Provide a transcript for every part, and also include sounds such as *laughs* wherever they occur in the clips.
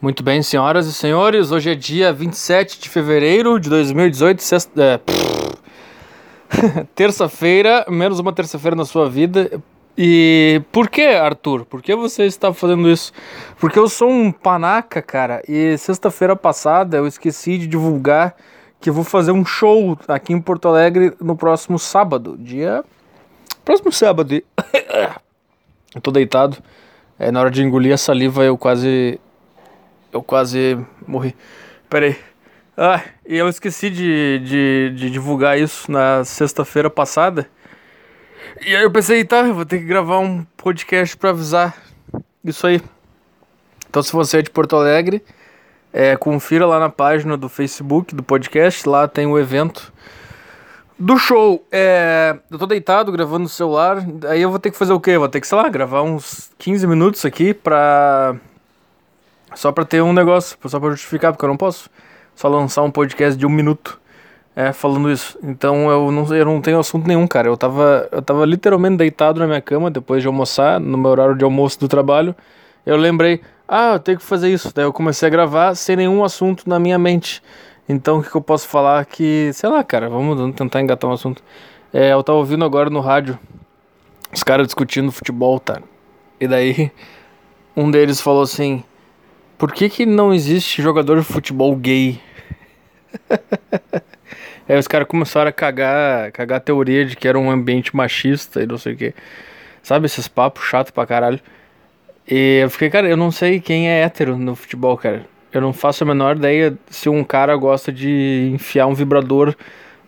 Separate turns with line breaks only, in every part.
Muito bem, senhoras e senhores, hoje é dia 27 de fevereiro de 2018, sexta... é, *laughs* terça-feira, menos uma terça-feira na sua vida. E por que, Arthur? Por que você está fazendo isso? Porque eu sou um panaca, cara, e sexta-feira passada eu esqueci de divulgar que vou fazer um show aqui em Porto Alegre no próximo sábado, dia... Próximo sábado. *coughs* eu tô deitado. É, na hora de engolir a saliva eu quase eu quase morri. Pera aí. Ah, e eu esqueci de, de, de divulgar isso na sexta-feira passada. E aí eu pensei, tá, vou ter que gravar um podcast para avisar isso aí. Então se você é de Porto Alegre, é, confira lá na página do Facebook do podcast, lá tem o evento do show. É, eu tô deitado gravando no celular, aí eu vou ter que fazer o quê? Vou ter que, sei lá, gravar uns 15 minutos aqui pra só pra ter um negócio, só pra justificar, porque eu não posso só lançar um podcast de um minuto é, falando isso. Então eu não, eu não tenho assunto nenhum, cara. Eu tava, eu tava literalmente deitado na minha cama depois de almoçar, no meu horário de almoço do trabalho. Eu lembrei, ah, eu tenho que fazer isso. Daí eu comecei a gravar sem nenhum assunto na minha mente. Então o que, que eu posso falar que, sei lá, cara, vamos tentar engatar um assunto. É, eu tava ouvindo agora no rádio os caras discutindo futebol, tá? E daí um deles falou assim: por que, que não existe jogador de futebol gay? Aí *laughs* os caras começaram a cagar, cagar a teoria de que era um ambiente machista e não sei o que. Sabe, esses papos chato pra caralho. E eu fiquei, cara, eu não sei quem é hétero no futebol, cara. Eu não faço a menor ideia se um cara gosta de enfiar um vibrador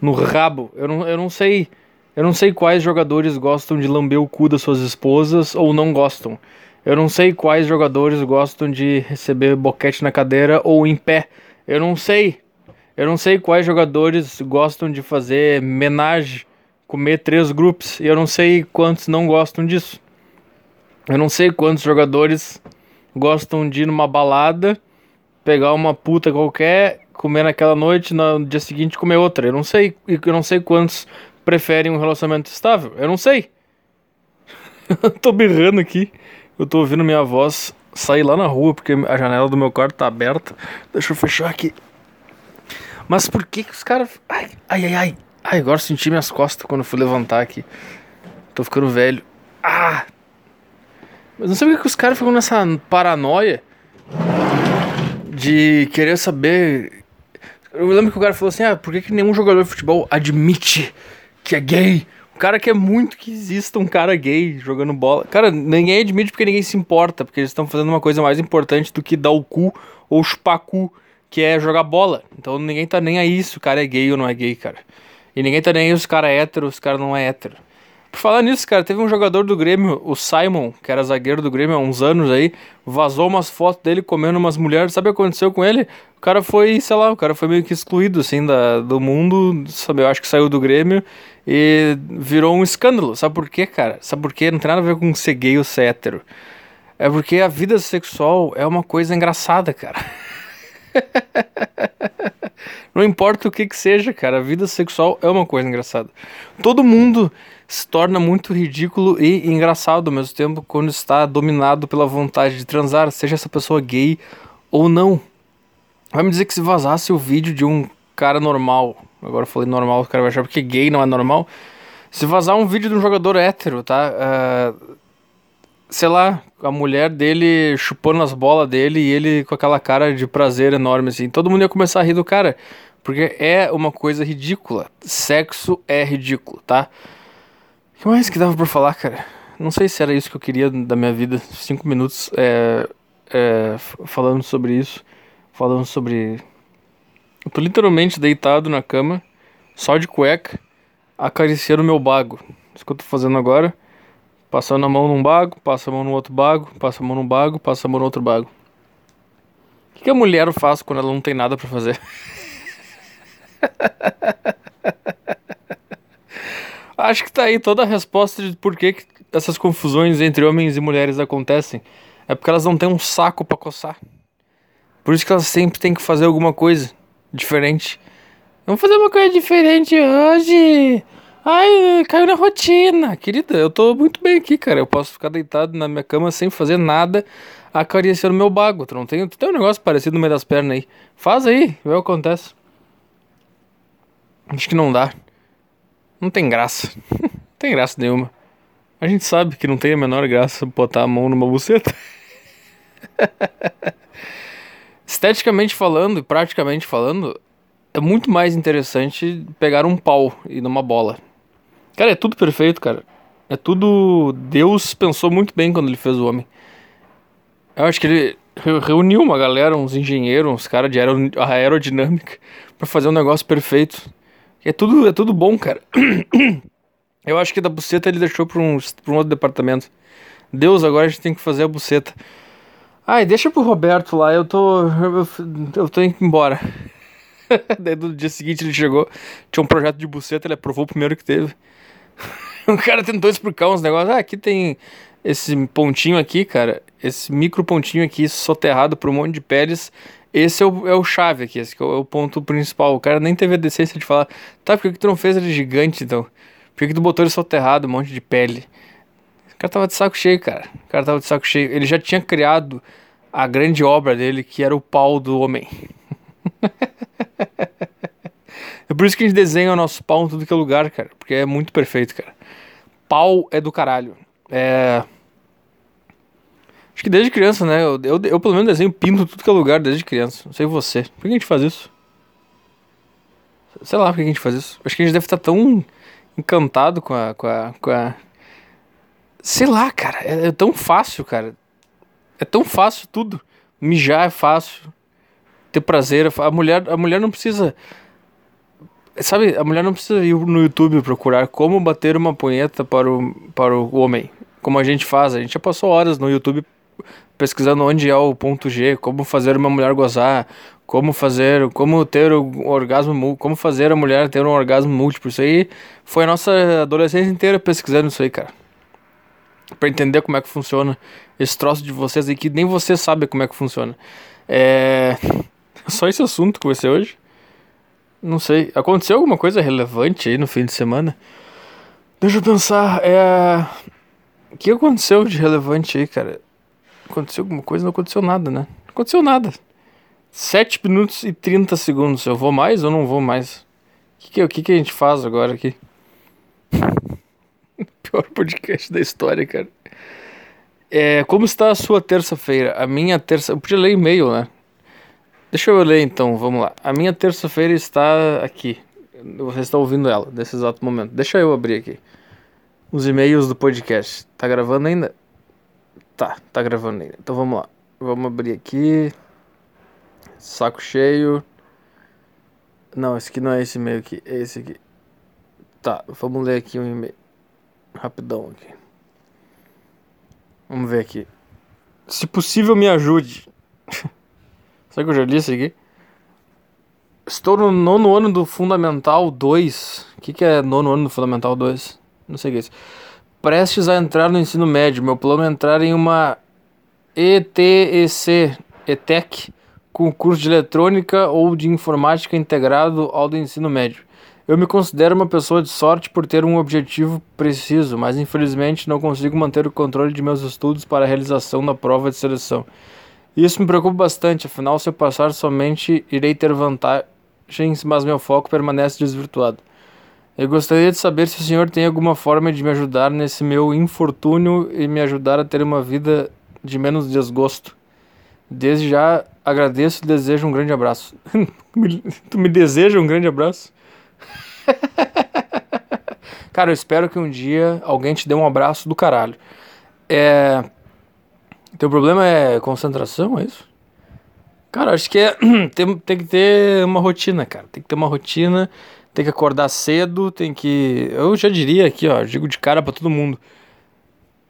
no rabo. Eu não, eu não sei. Eu não sei quais jogadores gostam de lamber o cu das suas esposas ou não gostam. Eu não sei quais jogadores gostam de receber boquete na cadeira ou em pé. Eu não sei. Eu não sei quais jogadores gostam de fazer menage, comer três grupos. E eu não sei quantos não gostam disso. Eu não sei quantos jogadores gostam de ir numa balada, pegar uma puta qualquer, comer naquela noite, no dia seguinte comer outra. Eu não sei. Eu não sei quantos preferem um relacionamento estável. Eu não sei. *laughs* tô berrando aqui. Eu tô ouvindo minha voz sair lá na rua porque a janela do meu quarto tá aberta. Deixa eu fechar aqui. Mas por que que os caras. Ai, ai, ai, ai. Ai, agora senti minhas costas quando fui levantar aqui. Tô ficando velho. Ah! Mas não sei por que os caras ficam nessa paranoia de querer saber. Eu lembro que o cara falou assim: ah, por que, que nenhum jogador de futebol admite que é gay? O cara quer muito que exista um cara gay jogando bola. Cara, ninguém admite porque ninguém se importa, porque eles estão fazendo uma coisa mais importante do que dar o cu ou chupar cu, que é jogar bola. Então ninguém tá nem aí se o cara é gay ou não é gay, cara. E ninguém tá nem aí se o cara é hétero ou se o cara não é hétero. Por falar nisso, cara, teve um jogador do Grêmio, o Simon, que era zagueiro do Grêmio há uns anos aí, vazou umas fotos dele comendo umas mulheres. Sabe o que aconteceu com ele? O cara foi, sei lá, o cara foi meio que excluído, assim, da, do mundo, sabe? Eu acho que saiu do Grêmio e virou um escândalo. Sabe por quê, cara? Sabe por quê? Não tem nada a ver com ser gay ou ser hétero. É porque a vida sexual é uma coisa engraçada, cara. *laughs* Não importa o que que seja, cara, a vida sexual é uma coisa engraçada. Todo mundo se torna muito ridículo e engraçado ao mesmo tempo quando está dominado pela vontade de transar, seja essa pessoa gay ou não. Vai me dizer que se vazasse o vídeo de um cara normal, agora eu falei normal, o cara vai achar porque gay não é normal. Se vazar um vídeo de um jogador hétero, tá? Uh, sei lá, a mulher dele chupando as bolas dele e ele com aquela cara de prazer enorme, assim. Todo mundo ia começar a rir do cara, porque é uma coisa ridícula. Sexo é ridículo, tá? O que mais que dava pra falar, cara? Não sei se era isso que eu queria da minha vida. Cinco minutos é, é, falando sobre isso. Falando sobre. Eu tô literalmente deitado na cama, só de cueca, acariciando meu bago. Isso que eu tô fazendo agora. Passando a mão num bago, passa a mão no outro bago, passa a mão num bago, passa a mão no outro bago. O que a mulher faz quando ela não tem nada para fazer? *laughs* Acho que tá aí toda a resposta de por que, que essas confusões entre homens e mulheres acontecem. É porque elas não têm um saco para coçar. Por isso que elas sempre têm que fazer alguma coisa diferente. Vamos fazer uma coisa diferente hoje. Ai, caiu na rotina. Querida, eu tô muito bem aqui, cara. Eu posso ficar deitado na minha cama sem fazer nada acariciando meu bago. Tu não tem, tu tem um negócio parecido no meio das pernas aí. Faz aí, vê o que acontece. Acho que não dá. Não tem graça. *laughs* não tem graça nenhuma. A gente sabe que não tem a menor graça botar a mão numa buceta. *laughs* Esteticamente falando e praticamente falando, é muito mais interessante pegar um pau e numa bola. Cara, é tudo perfeito, cara. É tudo. Deus pensou muito bem quando ele fez o homem. Eu acho que ele reuniu uma galera, uns engenheiros, uns caras de aerodinâmica, *laughs* para fazer um negócio perfeito. É tudo, é tudo bom, cara. *clears throat* Eu acho que da buceta ele deixou pra um, pra um outro departamento. Deus, agora a gente tem que fazer a buceta. Ai, deixa pro Roberto lá, eu tô. Eu, eu tô indo embora. *laughs* Daí no dia seguinte ele chegou, tinha um projeto de buceta, ele aprovou o primeiro que teve. *laughs* o cara tentou explicar uns negócios. Ah, aqui tem esse pontinho aqui, cara, esse micro pontinho aqui soterrado por um monte de peles, esse é o, é o chave aqui, esse é o ponto principal. O cara nem teve a decência de falar, tá, por que, que tu não fez ele gigante então? Por que, que tu botou ele soterrado, um monte de pele? O cara tava de saco cheio, cara. O cara tava de saco cheio. Ele já tinha criado a grande obra dele, que era o pau do homem. *laughs* é por isso que a gente desenha o nosso pau em tudo que é lugar, cara. Porque é muito perfeito, cara. Pau é do caralho. É. Acho que desde criança, né? Eu, eu, eu pelo menos desenho pinto tudo que é lugar desde criança. Não sei você. Por que a gente faz isso? Sei lá por que a gente faz isso. Acho que a gente deve estar tão encantado com a. com a. Com a... Sei lá, cara. É, é tão fácil, cara. É tão fácil tudo. Mijar é fácil. Ter prazer. É a mulher, a mulher não precisa. Sabe, a mulher não precisa ir no YouTube procurar como bater uma punheta para o, para o homem. Como a gente faz. A gente já passou horas no YouTube pesquisando onde é o ponto G, como fazer uma mulher gozar, como fazer, como ter o orgasmo, como fazer a mulher ter um orgasmo múltiplo. Isso aí foi a nossa adolescência inteira pesquisando isso aí, cara. Pra entender como é que funciona esse troço de vocês aí que nem você sabe como é que funciona. É. *laughs* Só esse assunto que ser hoje? Não sei. Aconteceu alguma coisa relevante aí no fim de semana? Deixa eu pensar. É. O que aconteceu de relevante aí, cara? Aconteceu alguma coisa? Não aconteceu nada, né? Não aconteceu nada. 7 minutos e 30 segundos. Eu vou mais ou não vou mais? O que, que, que, que a gente faz agora aqui? *laughs* Pior podcast da história, cara. É, como está a sua terça-feira? A minha terça. Eu podia ler e-mail, né? Deixa eu ler então, vamos lá. A minha terça-feira está aqui. Você está ouvindo ela nesse exato momento. Deixa eu abrir aqui. Os e-mails do podcast. Tá gravando ainda? Tá, tá gravando ainda. Então vamos lá. Vamos abrir aqui. Saco cheio. Não, esse aqui não é esse e-mail aqui. É esse aqui. Tá, vamos ler aqui um e-mail. Rapidão aqui. Vamos ver aqui. Se possível, me ajude. *laughs* Será que eu já li isso aqui? Estou no nono ano do Fundamental 2. O que, que é nono ano do Fundamental 2? Não sei o que é isso prestes a entrar no ensino médio. Meu plano é entrar em uma ETEC, ETEC, com curso de eletrônica ou de informática integrado ao do ensino médio. Eu me considero uma pessoa de sorte por ter um objetivo preciso, mas infelizmente não consigo manter o controle de meus estudos para a realização da prova de seleção. Isso me preocupa bastante, afinal, se eu passar somente irei ter vantagens, mas meu foco permanece desvirtuado. Eu gostaria de saber se o senhor tem alguma forma de me ajudar nesse meu infortúnio e me ajudar a ter uma vida de menos desgosto. Desde já agradeço e desejo um grande abraço. *laughs* tu me deseja um grande abraço? *laughs* Cara, eu espero que um dia alguém te dê um abraço do caralho. É. Teu problema é concentração, é isso? Cara, acho que é. *clears throat* tem, tem que ter uma rotina, cara. Tem que ter uma rotina tem que acordar cedo, tem que. Eu já diria aqui, ó, digo de cara para todo mundo.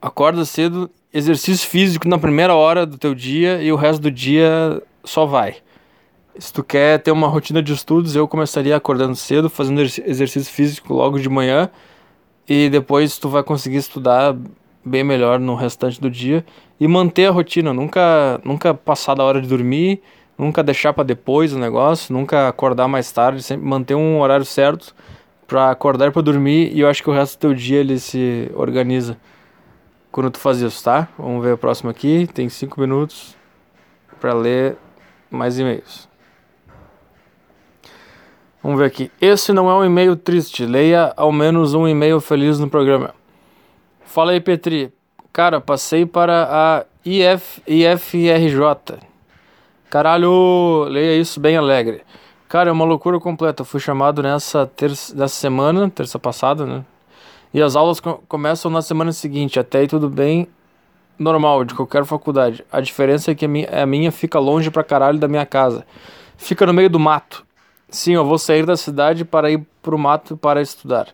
Acorda cedo, exercício físico na primeira hora do teu dia e o resto do dia só vai. Se tu quer ter uma rotina de estudos, eu começaria acordando cedo, fazendo exercício físico logo de manhã e depois tu vai conseguir estudar bem melhor no restante do dia e manter a rotina, nunca nunca passar da hora de dormir nunca deixar para depois o negócio, nunca acordar mais tarde, sempre manter um horário certo para acordar para dormir e eu acho que o resto do teu dia ele se organiza. quando tu faz isso, tá? Vamos ver o próximo aqui. Tem cinco minutos para ler mais e-mails. Vamos ver aqui. Esse não é um e-mail triste. Leia ao menos um e-mail feliz no programa. Fala aí, Petri. Cara, passei para a IF, IFRJ. Caralho, leia isso bem alegre. Cara, é uma loucura completa. Fui chamado nessa, terça, nessa semana, terça passada, né? E as aulas co começam na semana seguinte. Até aí tudo bem, normal, de qualquer faculdade. A diferença é que a minha, a minha fica longe pra caralho da minha casa. Fica no meio do mato. Sim, eu vou sair da cidade para ir pro mato para estudar.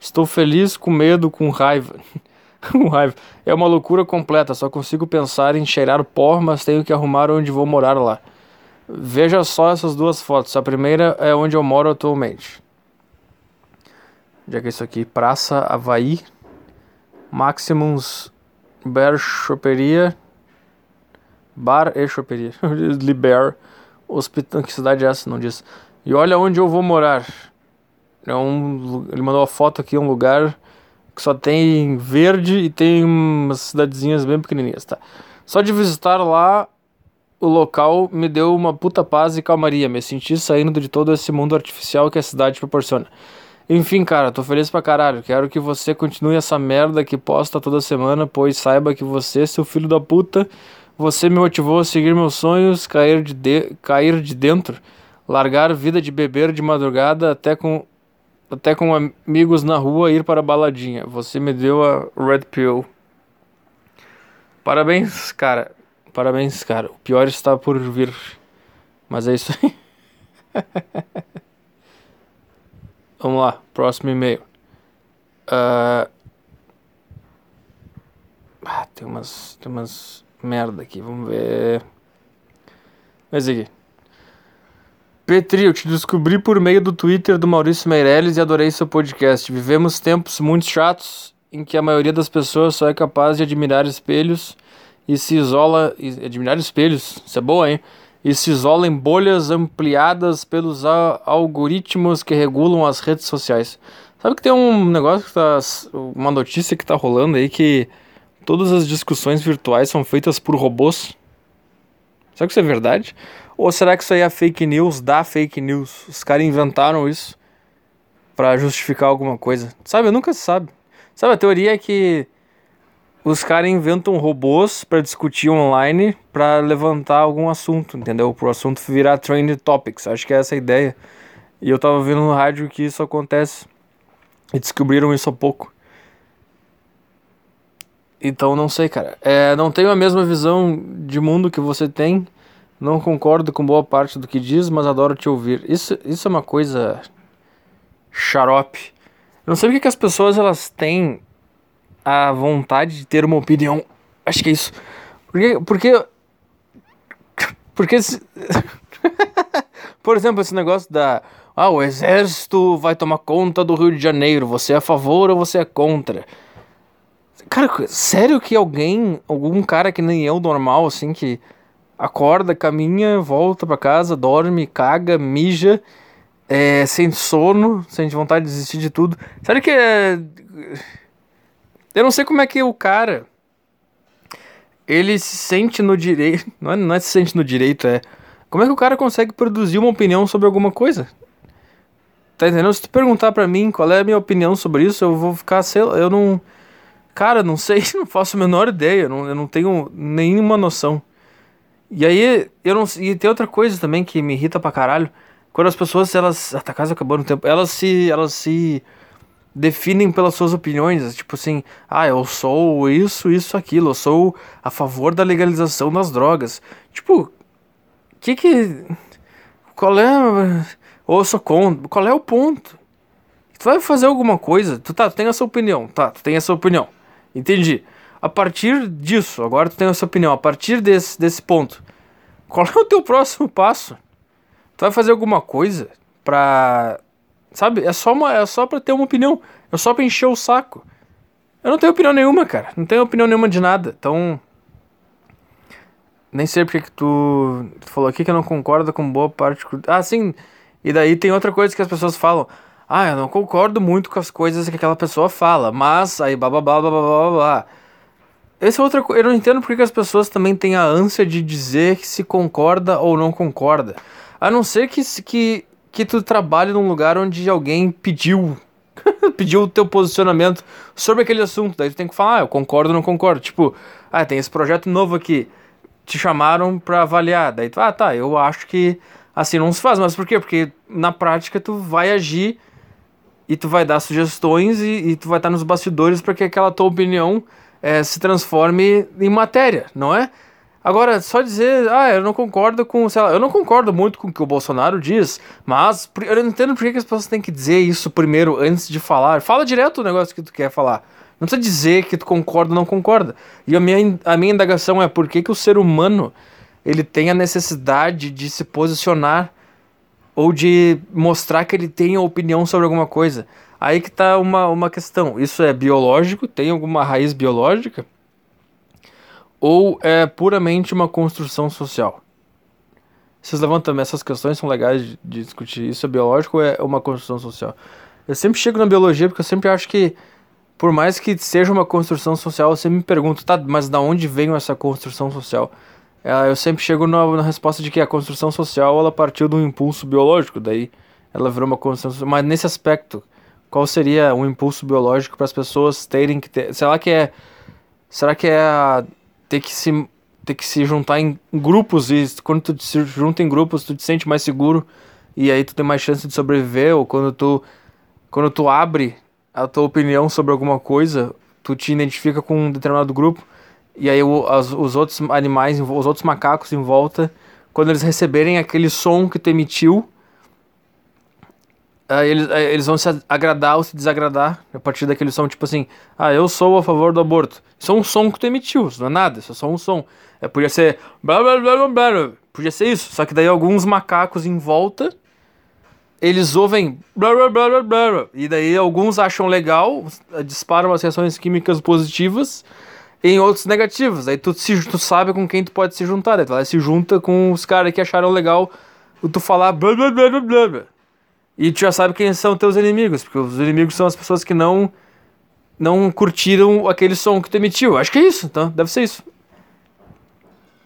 Estou feliz, com medo, com raiva. *laughs* com raiva. É uma loucura completa, só consigo pensar em cheirar pó, mas tenho que arrumar onde vou morar lá. Veja só essas duas fotos. A primeira é onde eu moro atualmente. Já que é isso aqui, Praça Havaí, Maximus Bar Choperia, Bar e Choperia, *laughs* Liber, Hospital, que cidade é essa? Não diz. E olha onde eu vou morar. É um, ele mandou a foto aqui, um lugar que só tem verde e tem umas cidadezinhas bem pequenininhas, tá? Só de visitar lá o local me deu uma puta paz e calmaria. Me senti saindo de todo esse mundo artificial que a cidade proporciona. Enfim, cara, tô feliz pra caralho. Quero que você continue essa merda que posta toda semana, pois saiba que você, seu filho da puta, você me motivou a seguir meus sonhos, cair de, de cair de dentro, largar vida de beber de madrugada até com até com amigos na rua ir para a baladinha. Você me deu a Red Pill. Parabéns, cara. Parabéns, cara. O pior está por vir. Mas é isso aí. *laughs* Vamos lá, próximo e-mail. Uh... Ah, tem umas, tem umas merda aqui, vamos ver. Mas aqui. Petri, eu te descobri por meio do Twitter do Maurício Meirelles e adorei seu podcast. Vivemos tempos muito chatos em que a maioria das pessoas só é capaz de admirar espelhos e se isola. Admirar espelhos, isso é boa, hein? e se isola em bolhas ampliadas pelos algoritmos que regulam as redes sociais. Sabe que tem um negócio que tá. Uma notícia que tá rolando aí que todas as discussões virtuais são feitas por robôs? Será que isso é verdade? Ou será que isso aí é fake news da fake news? Os caras inventaram isso para justificar alguma coisa. Sabe, nunca se sabe. Sabe, a teoria é que os caras inventam robôs para discutir online para levantar algum assunto, entendeu? Pro assunto virar trend topics. Acho que é essa a ideia. E eu tava vendo no rádio que isso acontece. E descobriram isso há pouco. Então não sei, cara. É, não tenho a mesma visão de mundo que você tem. Não concordo com boa parte do que diz, mas adoro te ouvir. Isso, isso é uma coisa xarope. Eu não sei porque que as pessoas elas têm a vontade de ter uma opinião. Acho que é isso. Porque. Porque. Porque. Se... *laughs* Por exemplo, esse negócio da. Ah, o exército vai tomar conta do Rio de Janeiro. Você é a favor ou você é contra? Cara, sério que alguém, algum cara que nem eu, normal, assim, que acorda, caminha, volta para casa, dorme, caga, mija, é, sente sono, sente vontade de desistir de tudo. Sério que é eu não sei como é que o cara. Ele se sente no direito. *laughs* Não é, não é se sente no direito, é. Como é que o cara consegue produzir uma opinião sobre alguma coisa? Tá entendendo? Se tu perguntar pra mim qual é a minha opinião sobre isso, eu vou ficar, sei lá, eu não. Cara, não sei, *laughs* não faço a menor ideia, não, eu não tenho nenhuma noção. E aí, eu não E tem outra coisa também que me irrita pra caralho. Quando as pessoas, elas. Ah, tá quase acabando o tempo. Elas se. Elas se definem pelas suas opiniões, tipo assim, ah, eu sou isso, isso, aquilo, eu sou a favor da legalização das drogas. Tipo, que que qual é ou eu sou contra? Qual é o ponto? Tu vai fazer alguma coisa, tu tá, tu tem essa opinião, tá, tu tem essa opinião. Entendi. A partir disso, agora tu tem essa opinião, a partir desse desse ponto, qual é o teu próximo passo? Tu vai fazer alguma coisa pra Sabe? É só, uma, é só pra ter uma opinião. É só pra encher o saco. Eu não tenho opinião nenhuma, cara. Não tenho opinião nenhuma de nada. Então. Nem sei porque que tu, tu falou aqui que eu não concordo com boa parte. Ah, sim. E daí tem outra coisa que as pessoas falam. Ah, eu não concordo muito com as coisas que aquela pessoa fala. Mas aí blá blá blá blá blá blá blá. essa é outra coisa. Eu não entendo porque que as pessoas também têm a ânsia de dizer que se concorda ou não concorda. A não ser que, que, que tu trabalhe num lugar onde alguém pediu *laughs* pediu o teu posicionamento sobre aquele assunto. Daí tu tem que falar, ah, eu concordo ou não concordo. Tipo, ah, tem esse projeto novo aqui. Te chamaram pra avaliar. Daí tu, ah, tá, eu acho que assim não se faz. Mas por quê? Porque na prática tu vai agir e tu vai dar sugestões e, e tu vai estar nos bastidores para que aquela tua opinião é, se transforme em matéria, não é? Agora, só dizer, ah, eu não concordo com, sei lá, eu não concordo muito com o que o Bolsonaro diz, mas eu não entendo por que as pessoas têm que dizer isso primeiro antes de falar. Fala direto o negócio que tu quer falar. Não precisa dizer que tu concorda ou não concorda. E a minha, a minha indagação é por que, que o ser humano ele tem a necessidade de se posicionar ou de mostrar que ele tem opinião sobre alguma coisa. Aí que tá uma, uma questão. Isso é biológico? Tem alguma raiz biológica? ou é puramente uma construção social? Vocês levantam essas questões, são legais de, de discutir. Isso é biológico ou é uma construção social? Eu sempre chego na biologia porque eu sempre acho que, por mais que seja uma construção social, eu sempre me pergunto, tá, mas da onde veio essa construção social? Eu sempre chego na, na, resposta de que a construção social ela partiu de um impulso biológico, daí ela virou uma construção. Mas nesse aspecto, qual seria um impulso biológico para as pessoas terem que ter. Será que é. Será que é ter que se ter que se juntar em grupos e quando tu se junta em grupos tu te sente mais seguro e aí tu tem mais chance de sobreviver ou quando tu quando tu abre a tua opinião sobre alguma coisa tu te identifica com um determinado grupo e aí os outros animais os outros macacos em volta quando eles receberem aquele som que tu emitiu uh, eles, uh, eles vão se agradar ou se desagradar a partir daquele som, tipo assim, ah, eu sou a favor do aborto. Isso é um som que tu emitiu, isso não é nada, isso é só um som. É, podia ser blá, blá, blá, blá, blá, podia ser isso, só que daí alguns macacos em volta, eles ouvem blá, blá, blá, blá, blá, e daí alguns acham legal, disparam as reações químicas positivas, em outros negativos. Aí tu, se, tu sabe com quem tu pode se juntar. Daí tu vai se junta com os caras que acharam legal tu falar blá blá blá blá blá. E tu já sabe quem são teus inimigos, porque os inimigos são as pessoas que não não curtiram aquele som que tu emitiu. Acho que é isso, então deve ser isso.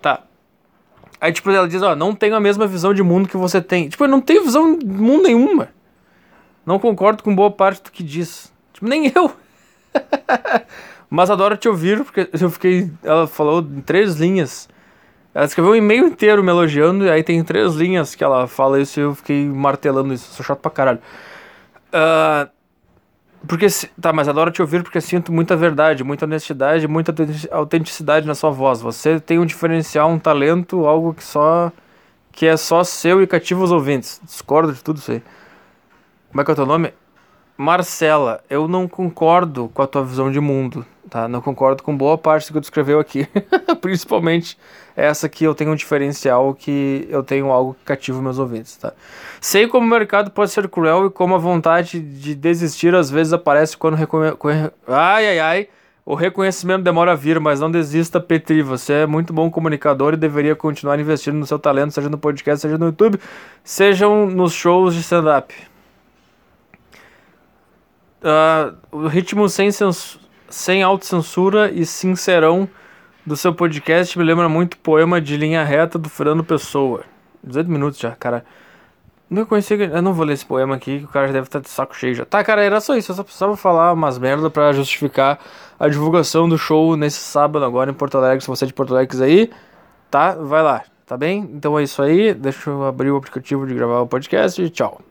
Tá. Aí tipo ela diz, ó, não tenho a mesma visão de mundo que você tem. Tipo, eu não tenho visão de mundo nenhuma. Não concordo com boa parte do que diz. Tipo, nem eu. *laughs* Mas adoro te ouvir, porque *laughs* eu fiquei. Ela falou em três linhas ela escreveu um e-mail inteiro me elogiando, e aí tem três linhas que ela fala isso e eu fiquei martelando isso. Sou chato pra caralho. Uh, porque. Tá, mas adoro te ouvir porque sinto muita verdade, muita honestidade, muita autenticidade na sua voz. Você tem um diferencial, um talento, algo que só. que é só seu e cativa os ouvintes. Discordo de tudo isso aí. Como é que é o teu nome? Marcela, eu não concordo com a tua visão de mundo, tá? Não concordo com boa parte do que tu escreveu aqui. *laughs* Principalmente essa que eu tenho um diferencial que eu tenho algo que cativa meus ouvintes, tá? Sei como o mercado pode ser cruel e como a vontade de desistir às vezes aparece quando reconhe... ai ai ai o reconhecimento demora a vir, mas não desista, Petri. Você é muito bom comunicador e deveria continuar investindo no seu talento, seja no podcast, seja no YouTube, sejam nos shows de stand-up. Uh, o ritmo sem, cens... sem autocensura e sincerão do seu podcast me lembra muito poema de linha reta do Fernando Pessoa. 18 minutos já, cara. Não conheci, eu não vou ler esse poema aqui, que o cara já deve estar de saco cheio já. Tá, cara, era só isso, eu só precisava falar umas merda para justificar a divulgação do show nesse sábado agora em Porto Alegre. Se você é de Porto Alegre aí, tá? Vai lá, tá bem? Então é isso aí, deixa eu abrir o aplicativo de gravar o podcast e tchau.